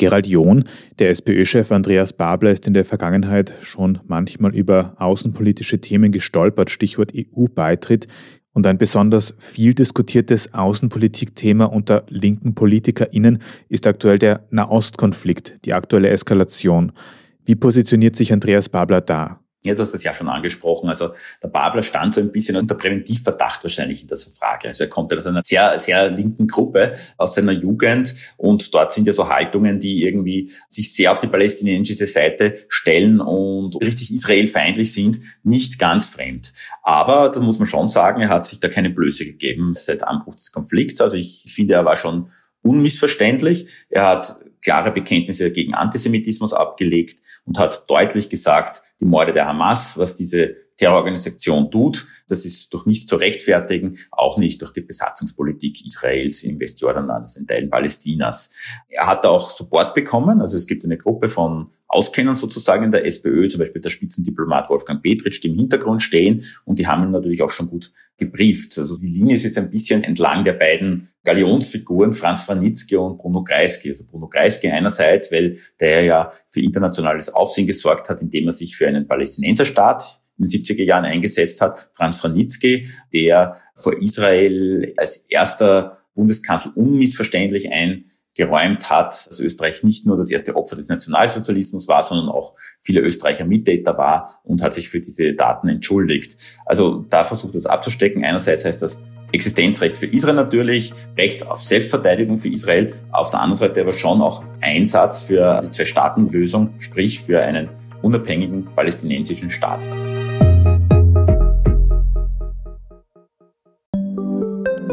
Gerald John, der SPÖ-Chef Andreas Babler, ist in der Vergangenheit schon manchmal über außenpolitische Themen gestolpert, Stichwort EU-Beitritt. Und ein besonders viel diskutiertes Außenpolitikthema unter linken PolitikerInnen ist aktuell der Nahostkonflikt, die aktuelle Eskalation. Wie positioniert sich Andreas Babler da? Ja, du hast das ja schon angesprochen. Also der Babler stand so ein bisschen unter Präventivverdacht wahrscheinlich in dieser Frage. Also er kommt aus einer sehr, sehr linken Gruppe aus seiner Jugend und dort sind ja so Haltungen, die irgendwie sich sehr auf die palästinensische Seite stellen und richtig israelfeindlich sind, nicht ganz fremd. Aber das muss man schon sagen, er hat sich da keine Blöße gegeben seit Anbruch des Konflikts. Also ich finde, er war schon unmissverständlich. Er hat klare Bekenntnisse gegen Antisemitismus abgelegt und hat deutlich gesagt, die Morde der Hamas, was diese Terrororganisation tut, das ist durch nichts zu rechtfertigen, auch nicht durch die Besatzungspolitik Israels im Westjordanland, also in Teilen Palästinas. Er hat auch Support bekommen, also es gibt eine Gruppe von Auskennern sozusagen in der SPÖ, zum Beispiel der Spitzendiplomat Wolfgang Petritsch, die im Hintergrund stehen und die haben ihn natürlich auch schon gut gebrieft. Also die Linie ist jetzt ein bisschen entlang der beiden Galionsfiguren, Franz Franitzky und Bruno Kreisky. Also Bruno Kreisky einerseits, weil der ja für internationales Aufsehen gesorgt hat, indem er sich für einen Palästinenserstaat in den 70er Jahren eingesetzt hat. Franz Franitzky, der vor Israel als erster Bundeskanzler unmissverständlich ein geräumt hat, dass Österreich nicht nur das erste Opfer des Nationalsozialismus war, sondern auch viele Österreicher Mittäter war und hat sich für diese Daten entschuldigt. Also da versucht das abzustecken. Einerseits heißt das Existenzrecht für Israel natürlich, Recht auf Selbstverteidigung für Israel, auf der anderen Seite aber schon auch Einsatz für die Zwei-Staaten-Lösung, sprich für einen unabhängigen palästinensischen Staat.